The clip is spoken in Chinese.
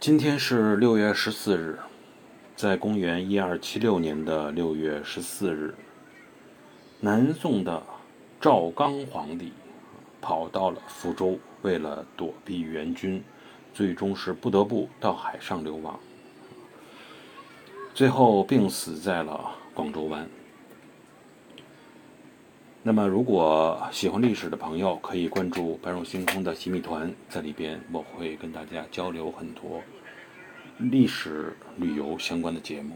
今天是六月十四日，在公元一二七六年的六月十四日，南宋的赵刚皇帝跑到了福州，为了躲避元军，最终是不得不到海上流亡，最后病死在了广州湾。那么，如果喜欢历史的朋友，可以关注“般若星空”的洗米团，在里边我会跟大家交流很多历史旅游相关的节目。